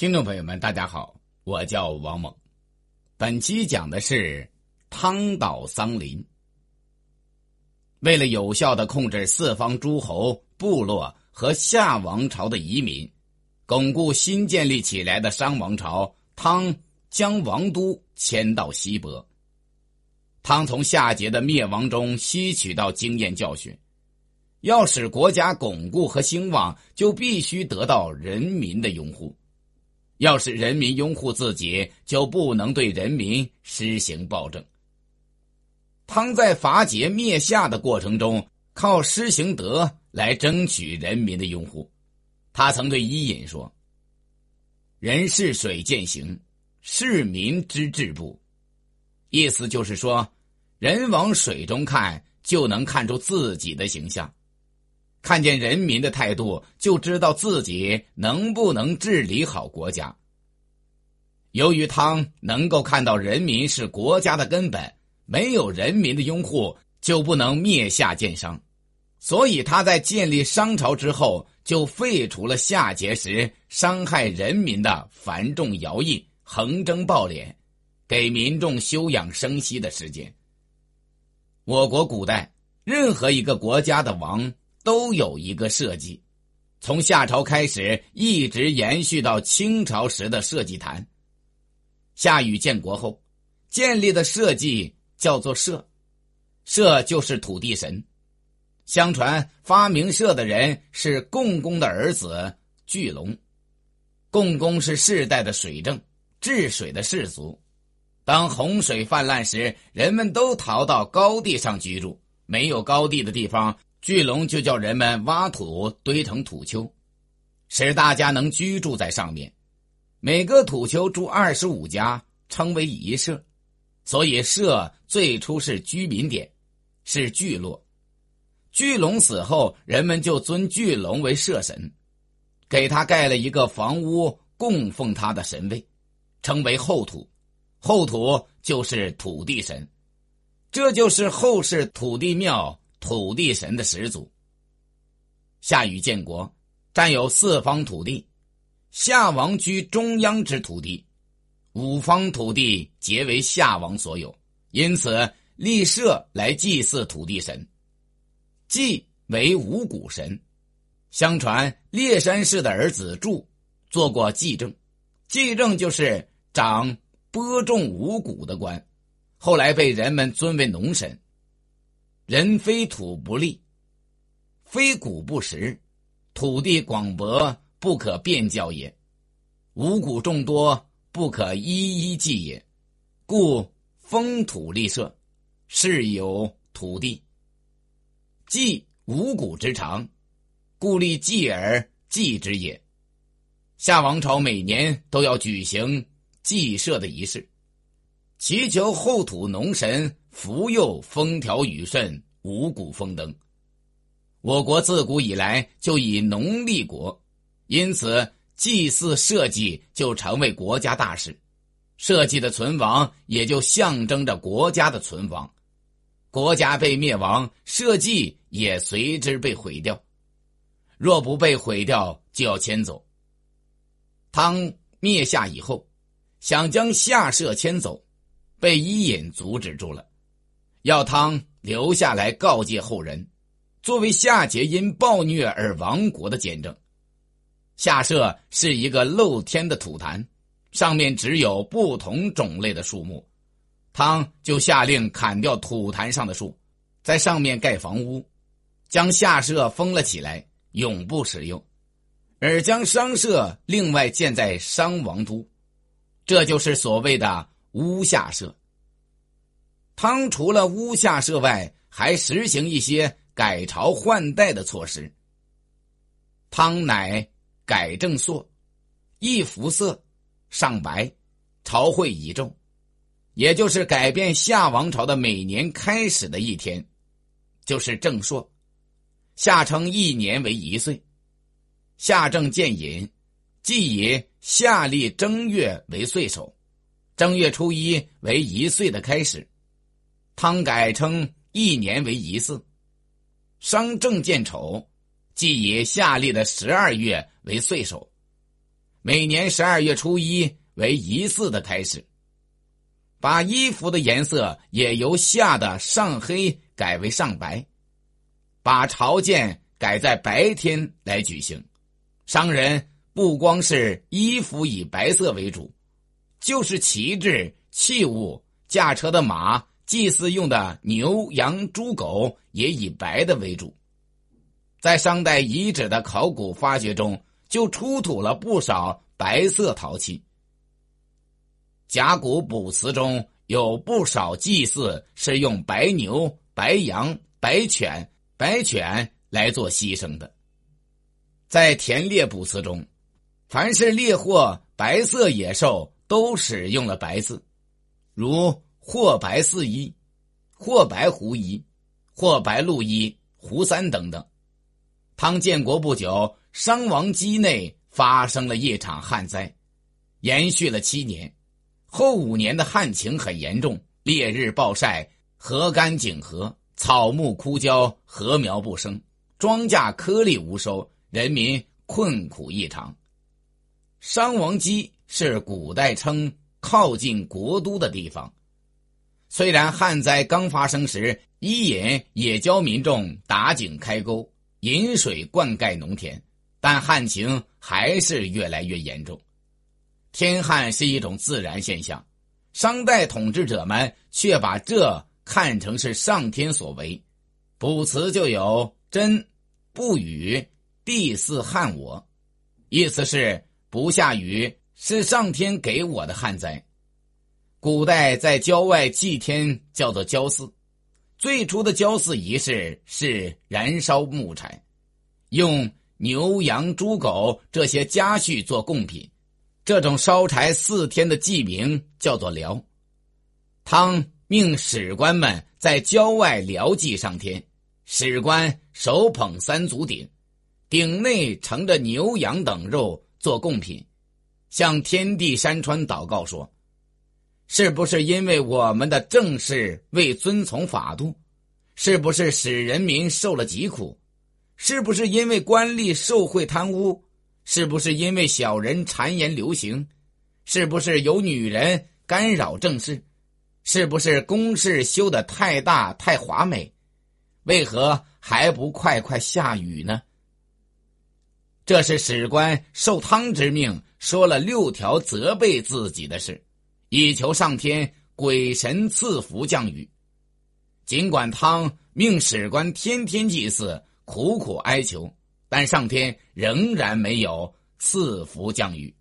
听众朋友们，大家好，我叫王猛。本期讲的是汤岛桑林。为了有效的控制四方诸侯、部落和夏王朝的移民，巩固新建立起来的商王朝，汤将王都迁到西伯。汤从夏桀的灭亡中吸取到经验教训，要使国家巩固和兴旺，就必须得到人民的拥护。要是人民拥护自己，就不能对人民施行暴政。汤在伐桀灭夏的过程中，靠施行德来争取人民的拥护。他曾对伊尹说：“人是水践行，是民之治部。”意思就是说，人往水中看，就能看出自己的形象；看见人民的态度，就知道自己能不能治理好国家。由于汤能够看到人民是国家的根本，没有人民的拥护，就不能灭夏建商，所以他在建立商朝之后，就废除了夏桀时伤害人民的繁重徭役、横征暴敛。给民众休养生息的时间。我国古代任何一个国家的王都有一个社稷，从夏朝开始一直延续到清朝时的社稷坛。夏禹建国后建立的社稷叫做社，社就是土地神。相传发明社的人是共工的儿子巨龙，共工是世代的水政治水的氏族。当洪水泛滥时，人们都逃到高地上居住。没有高地的地方，巨龙就叫人们挖土堆成土丘，使大家能居住在上面。每个土丘住二十五家，称为一社。所以社最初是居民点，是聚落。巨龙死后，人们就尊巨龙为社神，给他盖了一个房屋，供奉他的神位，称为后土。后土就是土地神，这就是后世土地庙、土地神的始祖。夏禹建国，占有四方土地，夏王居中央之土地，五方土地皆为夏王所有，因此立社来祭祀土地神。祭为五谷神，相传烈山氏的儿子祝做过祭政，祭政就是长。播种五谷的官，后来被人们尊为农神。人非土不立，非谷不食，土地广博不可变教也；五谷众多不可一一祭也。故封土立社，是有土地。祭五谷之长，故立祭而祭之也。夏王朝每年都要举行。祭社的仪式，祈求后土农神福佑风调雨顺、五谷丰登。我国自古以来就以农立国，因此祭祀社稷就成为国家大事。社稷的存亡也就象征着国家的存亡。国家被灭亡，社稷也随之被毁掉。若不被毁掉，就要迁走。汤灭夏以后。想将夏社迁走，被伊尹阻止住了。要汤留下来告诫后人，作为夏桀因暴虐而亡国的见证。夏社是一个露天的土坛，上面只有不同种类的树木。汤就下令砍掉土坛上的树，在上面盖房屋，将夏社封了起来，永不使用，而将商社另外建在商王都。这就是所谓的乌下社。汤除了屋下社外，还实行一些改朝换代的措施。汤乃改正朔，一服色，上白，朝会已昼，也就是改变夏王朝的每年开始的一天，就是正朔。夏称一年为一岁，夏正见寅。即以夏历正月为岁首，正月初一为一岁的开始。汤改称一年为一巳。商正见丑，即以夏历的十二月为岁首。每年十二月初一为一巳的开始。把衣服的颜色也由夏的上黑改为上白，把朝见改在白天来举行。商人不光是衣服以白色为主，就是旗帜、器物、驾车的马、祭祀用的牛、羊、猪、狗也以白的为主。在商代遗址的考古发掘中，就出土了不少白色陶器。甲骨卜辞中有不少祭祀是用白牛、白羊、白犬、白犬来做牺牲的。在田猎卜辞中，凡是猎获白色野兽，都使用了白字，如或白四一、或白狐一、或白鹿一、胡三等等。汤建国不久，商王畿内发生了一场旱灾，延续了七年。后五年的旱情很严重，烈日暴晒，河干井涸，草木枯焦，禾苗不生，庄稼颗粒无收，人民困苦异常。商王畿是古代称靠近国都的地方。虽然旱灾刚发生时，伊尹也教民众打井开沟，引水灌溉农田，但旱情还是越来越严重。天旱是一种自然现象，商代统治者们却把这看成是上天所为。卜辞就有“真不雨，地似旱我”，意思是不下雨是上天给我的旱灾。古代在郊外祭天叫做郊祀，最初的郊祀仪式是燃烧木柴，用牛羊猪狗这些家畜做贡品。这种烧柴四天的祭名叫做辽。汤命史官们在郊外辽祭上天，史官手捧三足鼎，鼎内盛着牛羊等肉做贡品，向天地山川祷告说：“是不是因为我们的政事未遵从法度？是不是使人民受了疾苦？是不是因为官吏受贿贪污？”是不是因为小人谗言流行？是不是有女人干扰政事？是不是宫室修的太大太华美？为何还不快快下雨呢？这是史官受汤之命说了六条责备自己的事，以求上天鬼神赐福降雨。尽管汤命史官天天祭祀，苦苦哀求。但上天仍然没有赐福降雨。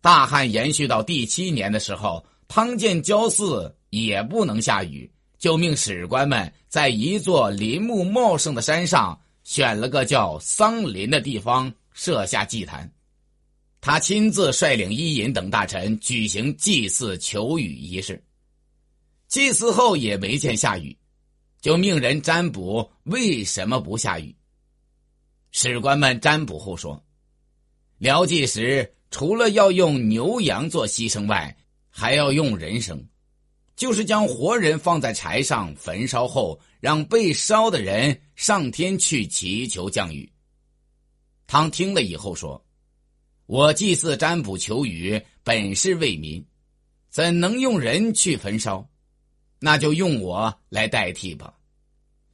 大旱延续到第七年的时候，汤见郊祀也不能下雨，就命史官们在一座林木茂盛的山上选了个叫桑林的地方设下祭坛。他亲自率领伊尹等大臣举行祭祀求雨仪式。祭祀后也没见下雨，就命人占卜为什么不下雨。史官们占卜后说：“辽祭时除了要用牛羊做牺牲外，还要用人生，就是将活人放在柴上焚烧后，让被烧的人上天去祈求降雨。”汤听了以后说：“我祭祀占卜求雨，本是为民，怎能用人去焚烧？那就用我来代替吧。”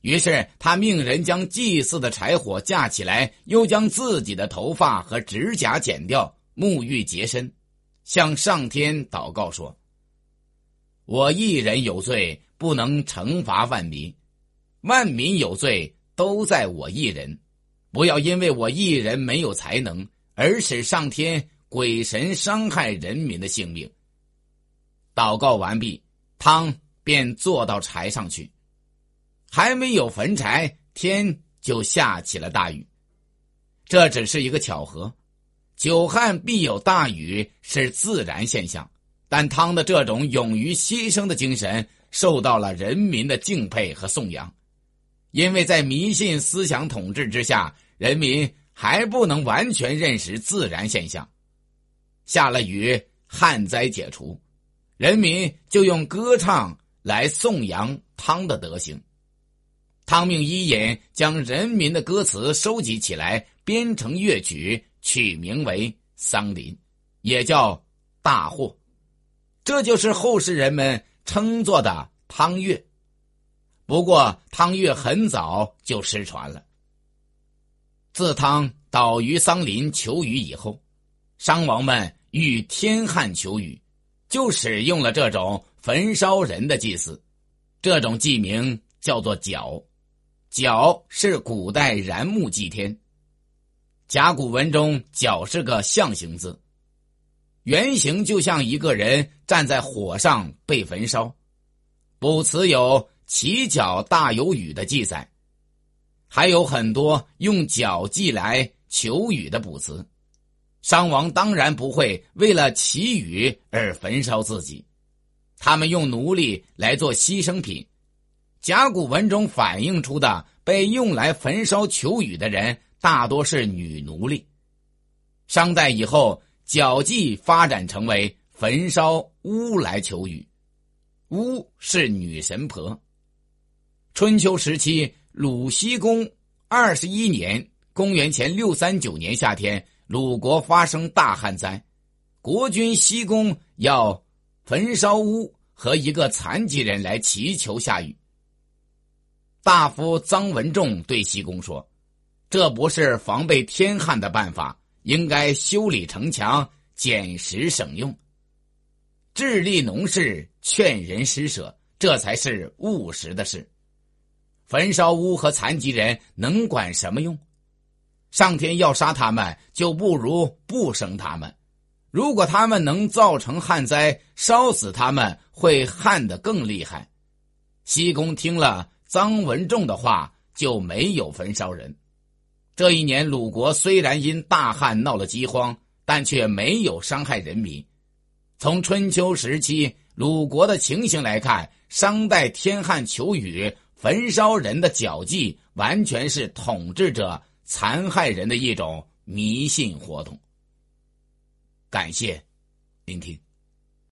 于是他命人将祭祀的柴火架起来，又将自己的头发和指甲剪掉，沐浴洁身，向上天祷告说：“我一人有罪，不能惩罚万民；万民有罪，都在我一人。不要因为我一人没有才能，而使上天鬼神伤害人民的性命。”祷告完毕，汤便坐到柴上去。还没有焚柴，天就下起了大雨。这只是一个巧合，久旱必有大雨是自然现象。但汤的这种勇于牺牲的精神受到了人民的敬佩和颂扬，因为在迷信思想统治之下，人民还不能完全认识自然现象。下了雨，旱灾解除，人民就用歌唱来颂扬汤的德行。汤命伊尹将人民的歌词收集起来，编成乐曲，取名为《桑林，也叫大祸。这就是后世人们称作的汤月。不过，汤月很早就失传了。自汤倒于桑林求雨以后，商王们欲天旱求雨，就使用了这种焚烧人的祭祀。这种祭名叫做角，角是古代燃木祭天。甲骨文中“角”是个象形字，原型就像一个人站在火上被焚烧。卜辞有“起角大有雨”的记载，还有很多用脚祭来求雨的卜辞。商王当然不会为了祈雨而焚烧自己，他们用奴隶来做牺牲品。甲骨文中反映出的被用来焚烧求雨的人。大多是女奴隶。商代以后，脚祭发展成为焚烧巫来求雨，巫是女神婆。春秋时期，鲁西公二十一年（公元前六三九年）夏天，鲁国发生大旱灾，国君西公要焚烧屋和一个残疾人来祈求下雨。大夫臧文仲对西公说。这不是防备天旱的办法，应该修理城墙，减食省用。致力农事，劝人施舍，这才是务实的事。焚烧屋和残疾人能管什么用？上天要杀他们，就不如不生他们。如果他们能造成旱灾，烧死他们会旱得更厉害。西宫听了臧文仲的话，就没有焚烧人。这一年，鲁国虽然因大旱闹了饥荒，但却没有伤害人民。从春秋时期鲁国的情形来看，商代天旱求雨、焚烧人的脚迹，完全是统治者残害人的一种迷信活动。感谢聆听。